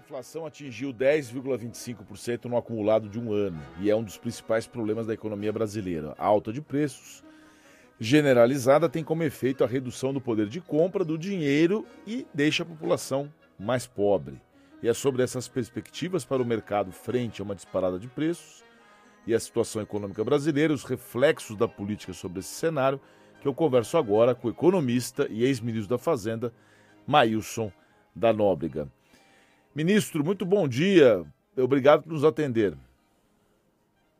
inflação atingiu 10,25% no acumulado de um ano e é um dos principais problemas da economia brasileira. A alta de preços generalizada tem como efeito a redução do poder de compra do dinheiro e deixa a população mais pobre. E é sobre essas perspectivas para o mercado frente a uma disparada de preços e a situação econômica brasileira, os reflexos da política sobre esse cenário, que eu converso agora com o economista e ex-ministro da Fazenda, Maílson da Nóbrega. Ministro, muito bom dia. Obrigado por nos atender.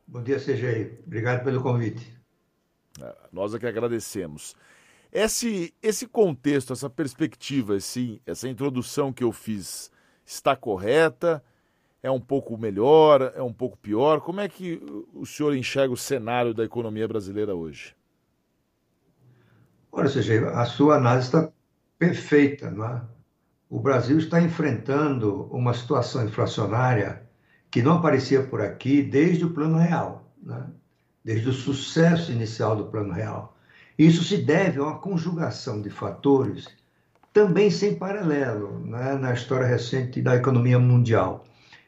Bom dia, CGI. Obrigado pelo convite. É, nós é que agradecemos. Esse, esse contexto, essa perspectiva, esse, essa introdução que eu fiz está correta? É um pouco melhor? É um pouco pior? Como é que o senhor enxerga o cenário da economia brasileira hoje? Olha, CG, a sua análise está perfeita, não é? O Brasil está enfrentando uma situação inflacionária que não aparecia por aqui desde o Plano Real, né? desde o sucesso inicial do Plano Real. Isso se deve a uma conjugação de fatores também sem paralelo né? na história recente da economia mundial.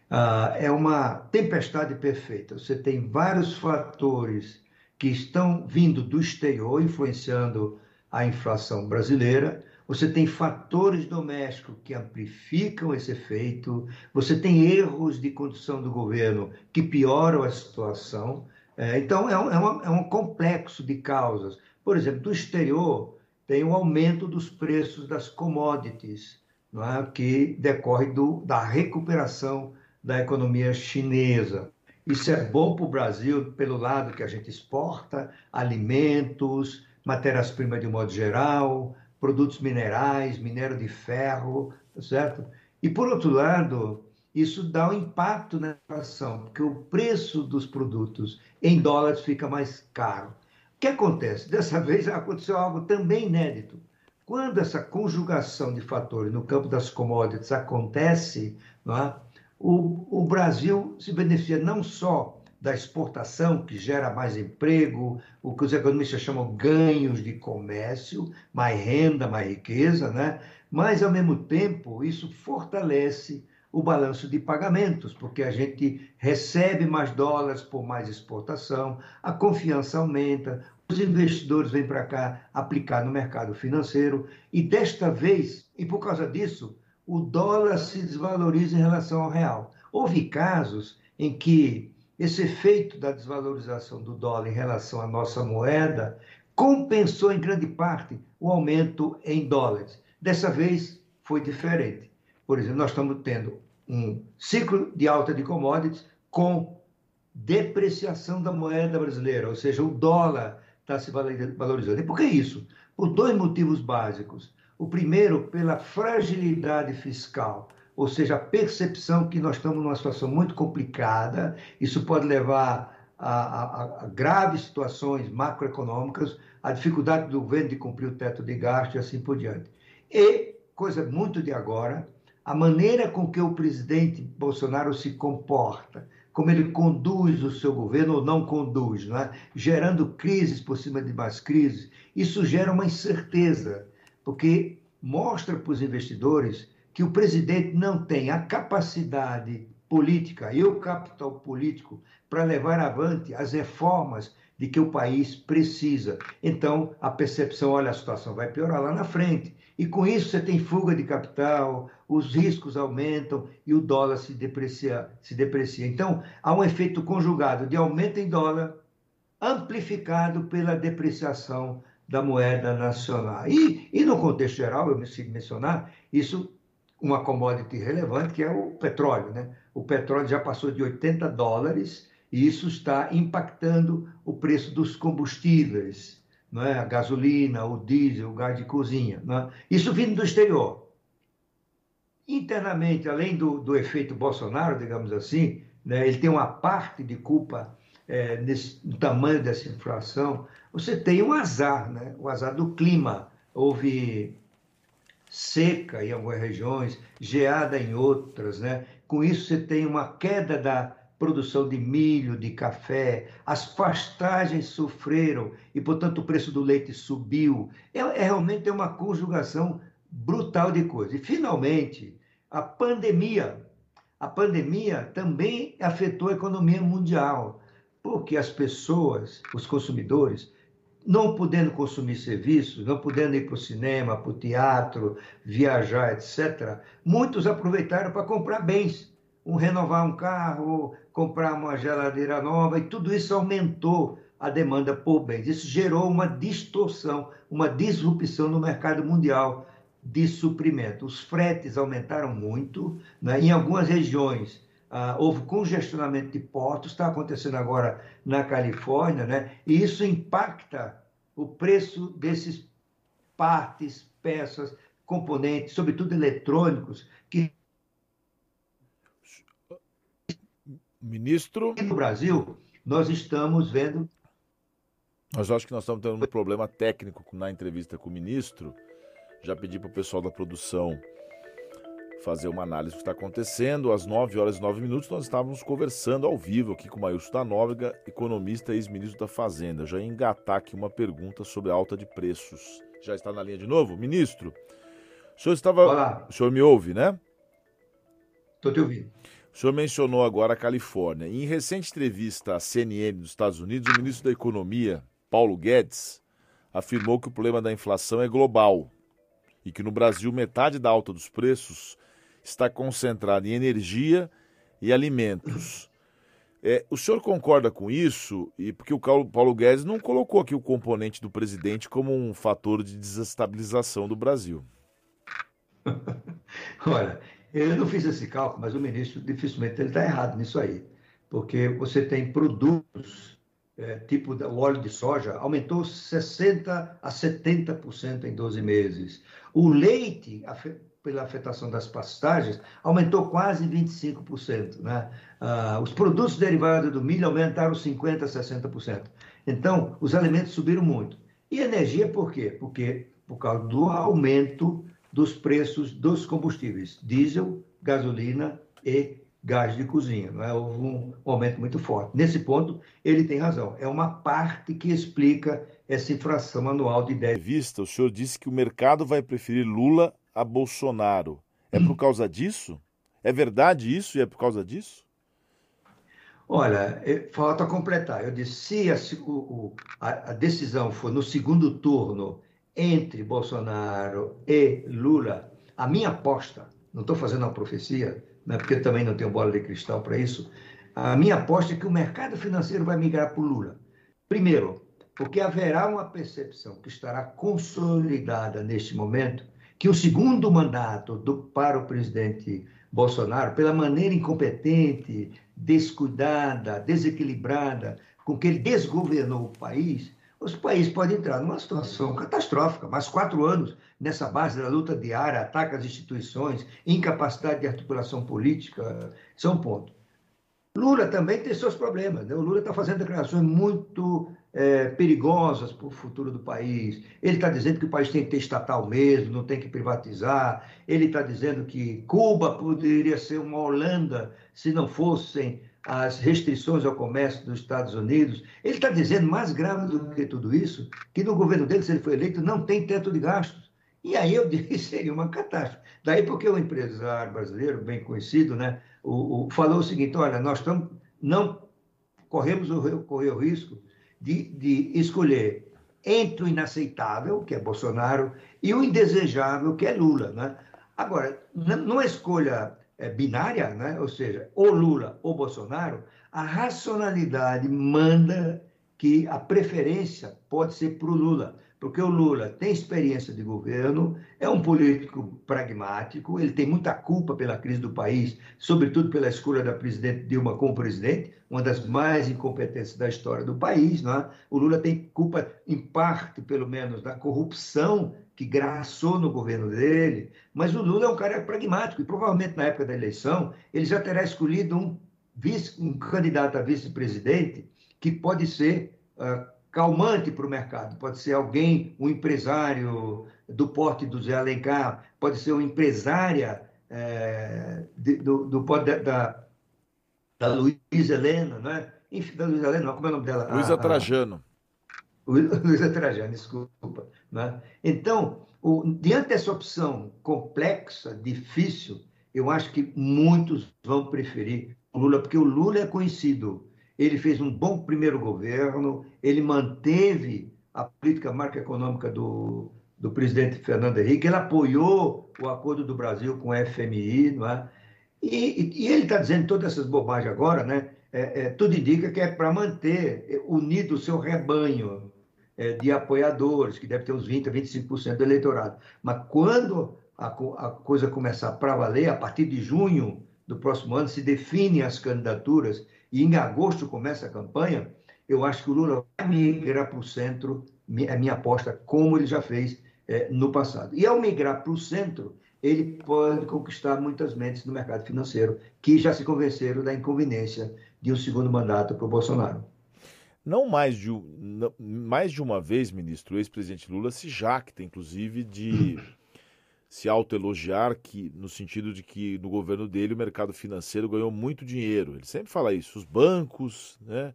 Ah, é uma tempestade perfeita. Você tem vários fatores que estão vindo do exterior, influenciando a inflação brasileira você tem fatores domésticos que amplificam esse efeito, você tem erros de condução do governo que pioram a situação. É, então, é um, é, uma, é um complexo de causas. Por exemplo, do exterior, tem o aumento dos preços das commodities, é? que decorre do, da recuperação da economia chinesa. Isso é bom para o Brasil pelo lado que a gente exporta alimentos, matérias-primas de modo geral, produtos minerais, minério de ferro, tá certo? E por outro lado, isso dá um impacto na inflação, porque o preço dos produtos em dólares fica mais caro. O que acontece? Dessa vez aconteceu algo também inédito. Quando essa conjugação de fatores no campo das commodities acontece, é? o, o Brasil se beneficia não só da exportação, que gera mais emprego, o que os economistas chamam ganhos de comércio, mais renda, mais riqueza, né? mas, ao mesmo tempo, isso fortalece o balanço de pagamentos, porque a gente recebe mais dólares por mais exportação, a confiança aumenta, os investidores vêm para cá aplicar no mercado financeiro, e desta vez, e por causa disso, o dólar se desvaloriza em relação ao real. Houve casos em que esse efeito da desvalorização do dólar em relação à nossa moeda compensou em grande parte o aumento em dólares. Dessa vez foi diferente. Por exemplo, nós estamos tendo um ciclo de alta de commodities com depreciação da moeda brasileira, ou seja, o dólar está se valorizando. E por que isso? Por dois motivos básicos. O primeiro, pela fragilidade fiscal ou seja, a percepção que nós estamos numa situação muito complicada, isso pode levar a, a, a graves situações macroeconômicas, a dificuldade do governo de cumprir o teto de gasto e assim por diante. E, coisa muito de agora, a maneira com que o presidente Bolsonaro se comporta, como ele conduz o seu governo ou não conduz, não é? gerando crises por cima de mais crises, isso gera uma incerteza, porque mostra para os investidores que o presidente não tem a capacidade política e o capital político para levar avante as reformas de que o país precisa. Então, a percepção, olha, a situação vai piorar lá na frente. E com isso você tem fuga de capital, os riscos aumentam e o dólar se deprecia. Se deprecia. Então, há um efeito conjugado de aumento em dólar, amplificado pela depreciação da moeda nacional. E, e no contexto geral, eu me mencionar, isso uma commodity relevante, que é o petróleo. Né? O petróleo já passou de 80 dólares e isso está impactando o preço dos combustíveis, não é? a gasolina, o diesel, o gás de cozinha. É? Isso vindo do exterior. Internamente, além do, do efeito Bolsonaro, digamos assim, né, ele tem uma parte de culpa é, nesse, no tamanho dessa inflação. Você tem um azar, né? o azar do clima. Houve seca em algumas regiões, geada em outras, né? Com isso você tem uma queda da produção de milho, de café, as pastagens sofreram e, portanto, o preço do leite subiu. É, é realmente uma conjugação brutal de coisas. E, finalmente, a pandemia a pandemia também afetou a economia mundial, porque as pessoas, os consumidores, não podendo consumir serviços, não podendo ir para o cinema, para o teatro, viajar, etc., muitos aproveitaram para comprar bens, um renovar um carro, comprar uma geladeira nova, e tudo isso aumentou a demanda por bens. Isso gerou uma distorção, uma disrupção no mercado mundial de suprimento. Os fretes aumentaram muito, né? em algumas regiões ah, houve congestionamento de portos, está acontecendo agora na Califórnia, né? e isso impacta o preço desses partes, peças, componentes, sobretudo eletrônicos, que. Ministro. No Brasil, nós estamos vendo. Nós acho que nós estamos tendo um problema técnico na entrevista com o ministro. Já pedi para o pessoal da produção fazer uma análise do que está acontecendo. Às 9 horas e 9 minutos, nós estávamos conversando ao vivo aqui com o Maílson da Nóbrega, economista e ex-ministro da Fazenda. Já ia engatar aqui uma pergunta sobre a alta de preços. Já está na linha de novo? Ministro, o senhor estava. Olá. O senhor me ouve, né? Estou te ouvindo. O senhor mencionou agora a Califórnia. Em recente entrevista à CNN dos Estados Unidos, o ministro da Economia, Paulo Guedes, afirmou que o problema da inflação é global e que no Brasil metade da alta dos preços está concentrada em energia e alimentos. É, o senhor concorda com isso? E porque o Paulo Guedes não colocou aqui o componente do presidente como um fator de desestabilização do Brasil. Olha, eu não fiz esse cálculo, mas o ministro dificilmente ele está errado nisso aí, porque você tem produtos é, tipo o óleo de soja aumentou 60 a 70% em 12 meses. O leite pela afetação das pastagens, aumentou quase 25%. Né? Ah, os produtos derivados do milho aumentaram 50%, 60%. Então, os alimentos subiram muito. E energia por quê? Porque por causa do aumento dos preços dos combustíveis, diesel, gasolina e gás de cozinha. É? Houve um aumento muito forte. Nesse ponto, ele tem razão. É uma parte que explica essa inflação anual de 10%. Vista, o senhor disse que o mercado vai preferir Lula a Bolsonaro. É por causa disso? É verdade isso e é por causa disso? Olha, falta completar. Eu disse, se a, o, a, decisão for no segundo turno entre Bolsonaro e Lula, a minha aposta, não estou fazendo uma profecia, né, porque também não tenho bola de cristal para isso, a minha aposta é que o mercado financeiro vai migrar para o Lula. Primeiro, porque haverá uma percepção que estará consolidada neste momento que o segundo mandato do, para o presidente Bolsonaro, pela maneira incompetente, descuidada, desequilibrada com que ele desgovernou o país, os países podem entrar numa situação catastrófica. Mais quatro anos nessa base da luta diária, ataque às instituições, incapacidade de articulação política, isso é um ponto. Lula também tem seus problemas. Né? O Lula está fazendo declarações muito é, perigosas para o futuro do país. Ele está dizendo que o país tem que ter estatal mesmo, não tem que privatizar. Ele está dizendo que Cuba poderia ser uma Holanda se não fossem as restrições ao comércio dos Estados Unidos. Ele está dizendo, mais grave do que tudo isso, que no governo dele, se ele for eleito, não tem teto de gastos. E aí eu disse seria uma catástrofe. Daí porque o empresário brasileiro, bem conhecido, né, o, o, falou o seguinte: olha, nós não corremos o, correr o risco de, de escolher entre o inaceitável, que é Bolsonaro, e o indesejável, que é Lula. Né? Agora, numa escolha é, binária, né? ou seja, ou Lula ou Bolsonaro, a racionalidade manda que a preferência pode ser para o Lula porque o Lula tem experiência de governo, é um político pragmático, ele tem muita culpa pela crise do país, sobretudo pela escolha da presidente Dilma como presidente, uma das mais incompetentes da história do país. Não é? O Lula tem culpa, em parte, pelo menos, da corrupção que graçou no governo dele, mas o Lula é um cara pragmático e provavelmente na época da eleição ele já terá escolhido um, vice, um candidato a vice-presidente que pode ser uh, calmante para o mercado. Pode ser alguém, um empresário do porte do Zé Alencar, pode ser uma empresária é, de, do, do da, da, da Luísa Helena, né? Enfim, da Luísa Helena, como é o nome dela? Luísa Trajano. Luísa Trajano, desculpa. Né? Então, o, diante dessa opção complexa, difícil, eu acho que muitos vão preferir o Lula, porque o Lula é conhecido. Ele fez um bom primeiro governo, ele manteve a política macroeconômica do, do presidente Fernando Henrique, ele apoiou o acordo do Brasil com o FMI, não é? E, e ele está dizendo todas essas bobagens agora, né? É, é, tudo indica que é para manter unido o seu rebanho é, de apoiadores, que deve ter uns 20% a 25% do eleitorado. Mas quando a, a coisa começar para valer, a partir de junho do próximo ano, se definem as candidaturas e em agosto começa a campanha, eu acho que o Lula vai migrar para o centro, é minha aposta, como ele já fez é, no passado. E ao migrar para o centro, ele pode conquistar muitas mentes no mercado financeiro que já se convenceram da inconveniência de um segundo mandato para o Bolsonaro. Não mais de, não, mais de uma vez, ministro, o ex-presidente Lula se jacta, inclusive, de se autoelogiar que, no sentido de que no governo dele o mercado financeiro ganhou muito dinheiro. Ele sempre fala isso. Os bancos né,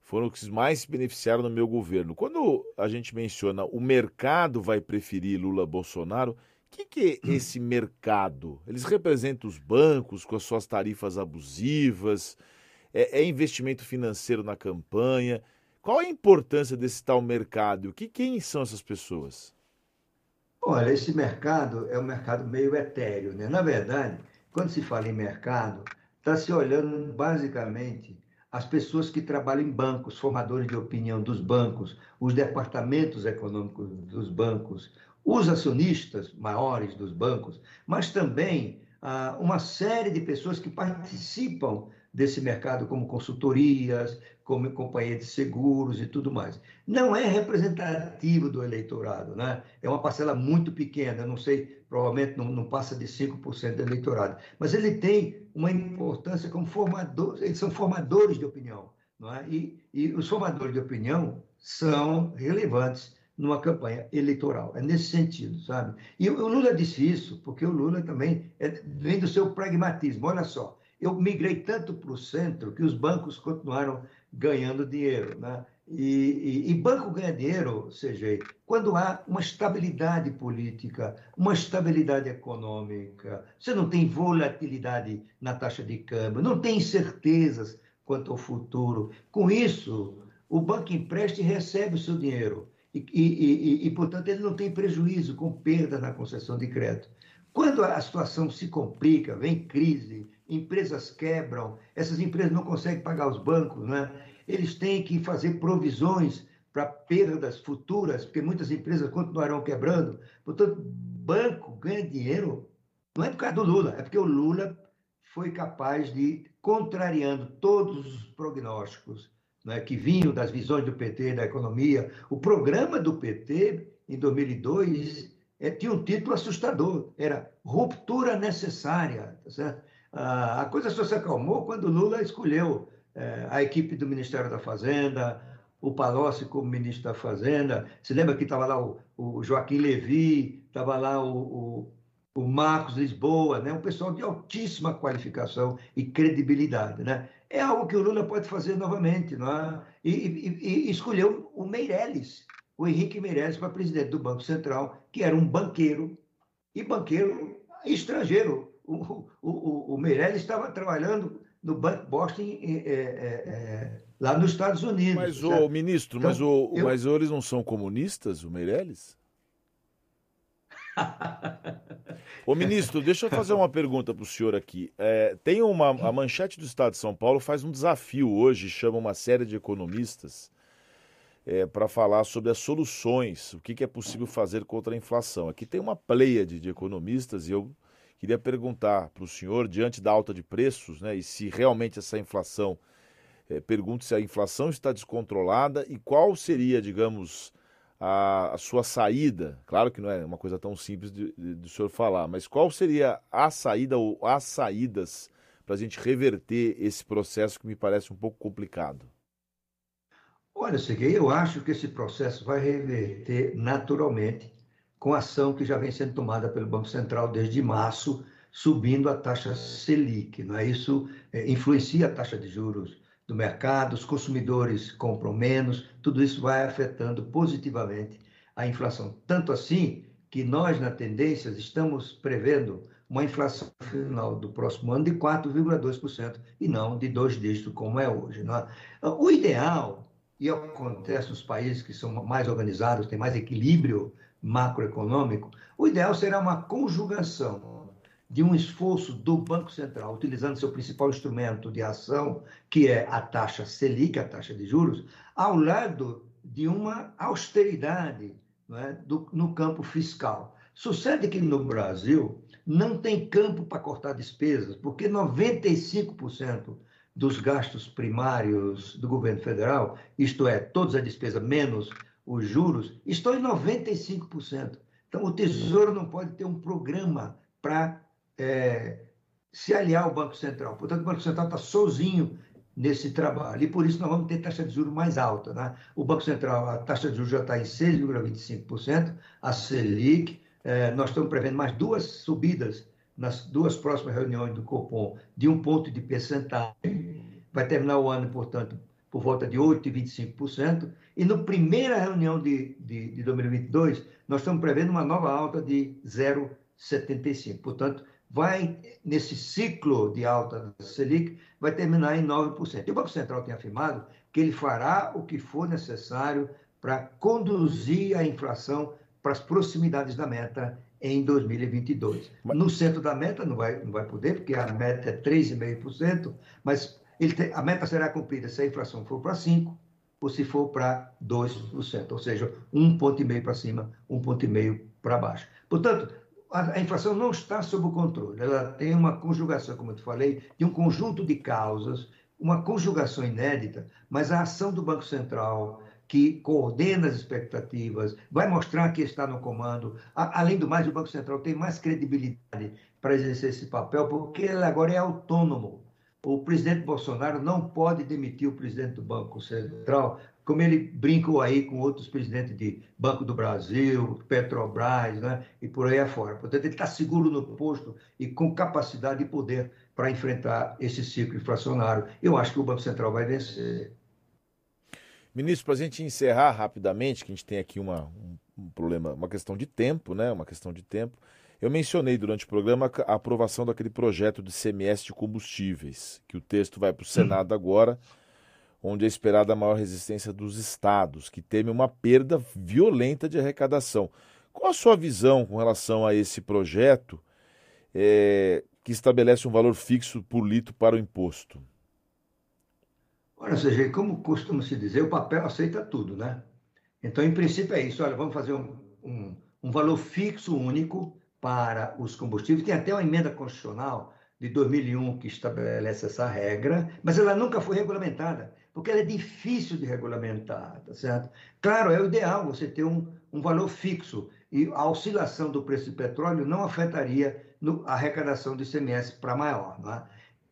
foram os que mais se beneficiaram no meu governo. Quando a gente menciona o mercado vai preferir Lula-Bolsonaro, o que, que é esse mercado? Eles representam os bancos com as suas tarifas abusivas? É, é investimento financeiro na campanha? Qual a importância desse tal mercado? Que, quem são essas pessoas? Olha, esse mercado é um mercado meio etéreo, né? Na verdade, quando se fala em mercado, está se olhando basicamente as pessoas que trabalham em bancos, formadores de opinião dos bancos, os departamentos econômicos dos bancos, os acionistas maiores dos bancos, mas também ah, uma série de pessoas que participam desse mercado, como consultorias, como companhia de seguros e tudo mais. Não é representativo do eleitorado, né? é uma parcela muito pequena, não sei, provavelmente não, não passa de 5% do eleitorado, mas ele tem uma importância como formador, eles são formadores de opinião, não é? e, e os formadores de opinião são relevantes numa campanha eleitoral. É nesse sentido, sabe? E o Lula disse isso, porque o Lula também é, vem do seu pragmatismo. Olha só, eu migrei tanto para o centro que os bancos continuaram ganhando dinheiro. Né? E, e, e, banco ganha dinheiro, seja, quando há uma estabilidade política, uma estabilidade econômica, você não tem volatilidade na taxa de câmbio, não tem incertezas quanto ao futuro. Com isso, o banco empresta e recebe o seu dinheiro. E, e, portanto, ele não tem prejuízo com perda na concessão de crédito. Quando a situação se complica, vem crise, empresas quebram, essas empresas não conseguem pagar os bancos, né? eles têm que fazer provisões para perdas futuras, porque muitas empresas continuarão quebrando. Portanto, banco ganha dinheiro não é por causa do Lula, é porque o Lula foi capaz de, contrariando todos os prognósticos né, que vinham das visões do PT da economia, o programa do PT, em 2002, é, tinha um título assustador, era Ruptura Necessária. Tá certo? A coisa só se acalmou quando Lula escolheu é, a equipe do Ministério da Fazenda, o Palocci como ministro da Fazenda. Se lembra que estava lá o, o, Joaquim Levi, estava lá o, o, o, Marcos Lisboa, né? um pessoal de altíssima qualificação e credibilidade. Né? É algo que o Lula pode fazer novamente. Não é? e, e, e escolheu o Meirelles, o Henrique Meirelles, para presidente do Banco Central, que era um banqueiro, e banqueiro estrangeiro, o, o, o Meirelles estava trabalhando no Banco Boston é, é, é, lá nos Estados Unidos. Mas, o ministro, então, mas, o, eu... mas eles não são comunistas, o Meirelles? Ô ministro, deixa eu fazer uma pergunta para o senhor aqui. É, tem uma a manchete do Estado de São Paulo faz um desafio hoje, chama uma série de economistas é, para falar sobre as soluções, o que, que, é possível fazer contra a inflação. Aqui tem uma pleia de, de economistas e eu Queria perguntar para o senhor, diante da alta de preços, né, e se realmente essa inflação, é, pergunto se a inflação está descontrolada e qual seria, digamos, a, a, sua saída. Claro que não é uma coisa tão simples de, de, de o senhor falar, mas qual seria a saída ou as saídas para a gente reverter esse processo que me parece um pouco complicado? Olha, Serguei, eu acho que esse processo vai reverter naturalmente com a ação que já vem sendo tomada pelo Banco Central desde março, subindo a taxa Selic. Não é? Isso é, influencia a taxa de juros do mercado, os consumidores compram menos, tudo isso vai afetando positivamente a inflação. Tanto assim que nós, na Tendências, estamos prevendo uma inflação final do próximo ano de 4,2% e não de dois dígitos como é hoje. Né? O ideal, e acontece nos países que são mais organizados, têm mais equilíbrio macroeconômico, o ideal será uma conjugação de um esforço do Banco Central, utilizando seu principal instrumento de ação, que é a taxa Selic, a taxa de juros, ao lado de uma austeridade é, do, no campo fiscal. Sucede que no Brasil não tem campo para cortar despesas, porque 95% dos gastos primários do governo federal, isto é, todas as despesas menos os juros, estão em 95%. Então, o Tesouro não pode ter um programa para é, se aliar ao Banco Central. Portanto, o Banco Central está sozinho nesse trabalho. E por isso nós vamos ter taxa de juros mais alta. Né? O Banco Central, a taxa de juros já está em 6,25%, a Selic, é, nós estamos prevendo mais duas subidas nas duas próximas reuniões do Copom de um ponto de percentagem. Vai terminar o ano, portanto, por volta de 8,25%. E na primeira reunião de, de, de 2022, nós estamos prevendo uma nova alta de 0,75%. Portanto, vai, nesse ciclo de alta da Selic, vai terminar em 9%. E o Banco Central tem afirmado que ele fará o que for necessário para conduzir a inflação para as proximidades da meta em 2022. Mas... No centro da meta não vai, não vai poder, porque a meta é 3,5%, mas tem, a meta será cumprida se a inflação for para 5% ou se for para 2%, ou seja, um ponto e meio para cima, um ponto e meio para baixo. Portanto, a, a inflação não está sob controle, ela tem uma conjugação, como eu te falei, de um conjunto de causas, uma conjugação inédita, mas a ação do Banco Central, que coordena as expectativas, vai mostrar que está no comando. Além do mais, o Banco Central tem mais credibilidade para exercer esse papel, porque ele agora é autônomo. O presidente Bolsonaro não pode demitir o presidente do Banco Central, como ele brincou aí com outros presidentes de Banco do Brasil, Petrobras, né, e por aí afora. Portanto, ele está seguro no posto e com capacidade e poder para enfrentar esse ciclo inflacionário. Eu acho que o Banco Central vai vencer. Ministro, para a gente encerrar rapidamente, que a gente tem aqui uma, um, problema, uma questão de tempo, né? Uma questão de tempo. Eu mencionei durante o programa a aprovação daquele projeto de CMS de combustíveis, que o texto vai para o Senado agora, onde é esperada a maior resistência dos estados, que temem uma perda violenta de arrecadação. Qual a sua visão com relação a esse projeto é, que estabelece um valor fixo por litro para o imposto? Olha, seja, como costuma se dizer, o papel aceita tudo, né? Então, em princípio, é isso. Olha, vamos fazer um, um, um valor fixo único para os combustíveis. Tem até uma emenda constitucional de 2001 que estabelece essa regra, mas ela nunca foi regulamentada, porque ela é difícil de regulamentar, tá certo? Claro, é o ideal você ter um, um valor fixo e a oscilação do preço do petróleo não afetaria no, a arrecadação do ICMS para maior, não é?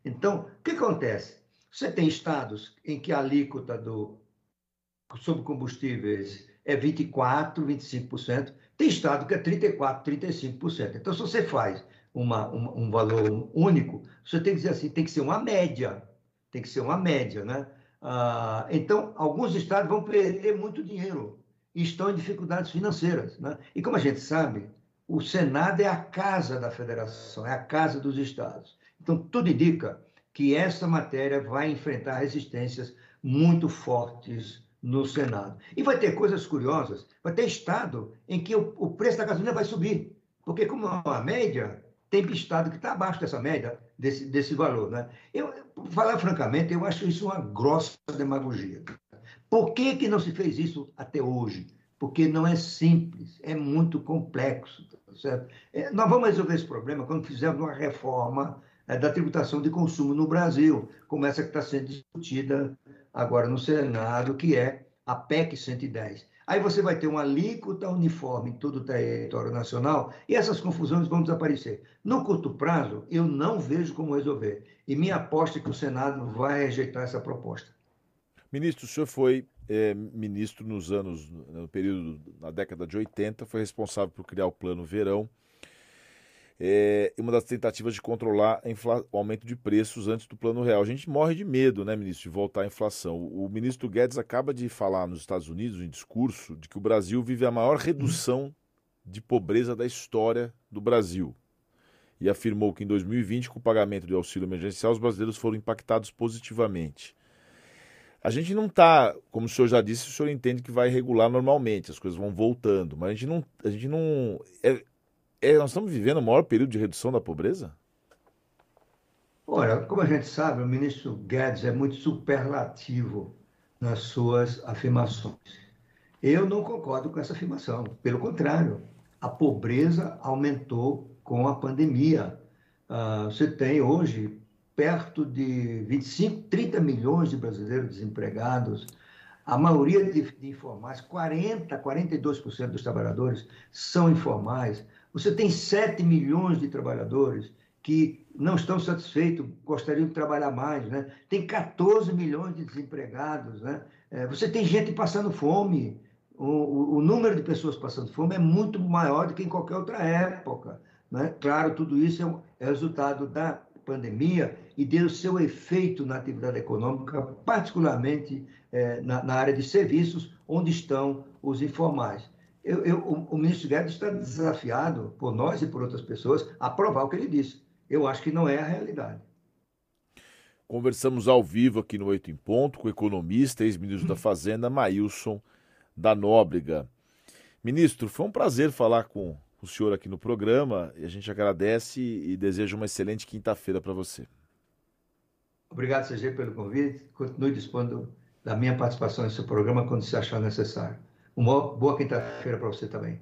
Então, o que acontece? Você tem estados em que a alíquota do, sobre combustíveis é 24%, 25%, tem estado que é 34%, 35%. Então, se você faz uma, uma, um valor único, você tem que dizer assim, tem que ser uma média, tem que ser uma média, né? Ah, então, alguns estados vão perder muito dinheiro e estão em dificuldades financeiras, né? E como a gente sabe, o Senado é a casa da federação, é a casa dos estados. Então, tudo indica que essa matéria vai enfrentar resistências muito fortes no Senado. E vai ter coisas curiosas, vai ter estado em que o, o preço da gasolina vai subir, porque como é uma média, tem estado que está abaixo dessa média, desse, desse valor. Né? Eu, falar francamente, eu acho isso uma grossa demagogia. Por que, que não se fez isso até hoje? Porque não é simples, é muito complexo. Tá certo? É, nós vamos resolver esse problema quando fizermos uma reforma é, da tributação de consumo no Brasil, como essa que está sendo discutida agora no Senado, que é a PEC 110. Aí você vai ter uma alíquota uniforme em todo o território nacional e essas confusões vão desaparecer. No curto prazo, eu não vejo como resolver. E minha aposta é que o Senado vai rejeitar essa proposta. Ministro, o senhor foi é, ministro nos anos, no período, na década de 80, foi responsável por criar o Plano Verão é uma das tentativas de controlar o aumento de preços antes do plano real. A gente morre de medo, né, ministro, de voltar à inflação. O ministro Guedes acaba de falar nos Estados Unidos, em discurso, de que o Brasil vive a maior redução de pobreza da história do Brasil. e afirmou que em 2020, com o pagamento do auxílio emergencial, os brasileiros foram impactados positivamente. A gente não está, como o senhor já disse, o senhor entende que vai regular normalmente, as coisas vão voltando, mas a gente não. A gente não é, é, nós estamos vivendo o maior período de redução da pobreza? Olha, como a gente sabe, o ministro Guedes é muito superlativo nas suas afirmações. Eu não concordo com essa afirmação. Pelo contrário, a pobreza aumentou com a pandemia. Uh, você tem hoje perto de 25, 30 milhões de brasileiros desempregados. A maioria de informais, 40, 42% dos trabalhadores são informais. Você tem 7 milhões de trabalhadores que não estão satisfeitos, gostariam de trabalhar mais, né? Tem 14 milhões de desempregados, né? É, você tem gente passando fome. O, o, o, número de pessoas passando fome é muito maior do que em qualquer outra época, né? Claro, tudo isso é, é resultado da pandemia e deu seu efeito na atividade econômica, particularmente é, na, na, área de serviços, onde estão os informais. Eu, eu, o, o ministro Guedes está desafiado por nós e por outras pessoas a provar o que ele disse. Eu acho que não é a realidade. Conversamos ao vivo aqui no Oito em Ponto com o economista, ex-ministro da Fazenda, Maílson da Nóbrega. Ministro, foi um prazer falar com o senhor aqui no programa e a gente agradece e deseja uma excelente quinta-feira para você. Obrigado, CG, pelo convite. Continue dispondo da minha participação nesse programa quando se achar necessário. Uma boa quinta-feira para você também.